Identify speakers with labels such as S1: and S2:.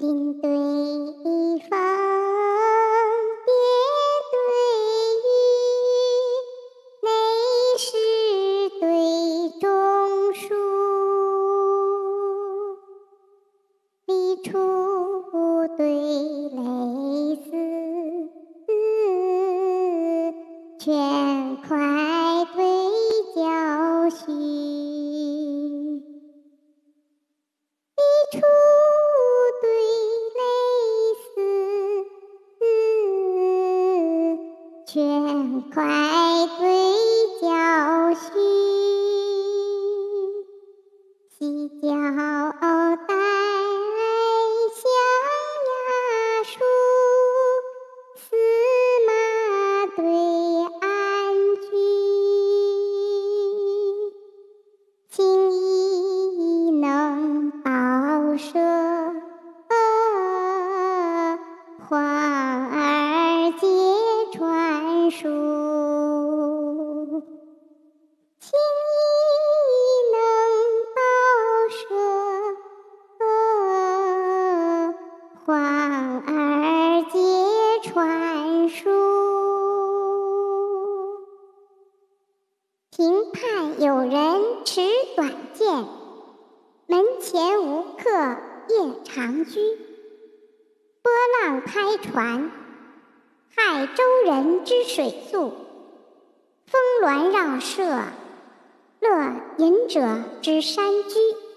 S1: 林对风，蝶对雨，内室对中书，笔触对蕾丝，卷块卷块对娇絮，细脚带象牙树，司马对安居，情意能报社，花儿皆传书。庭畔有人持短剑，门前无客夜长居。波浪拍船。害舟人之水宿，峰峦绕舍，乐隐者之山居。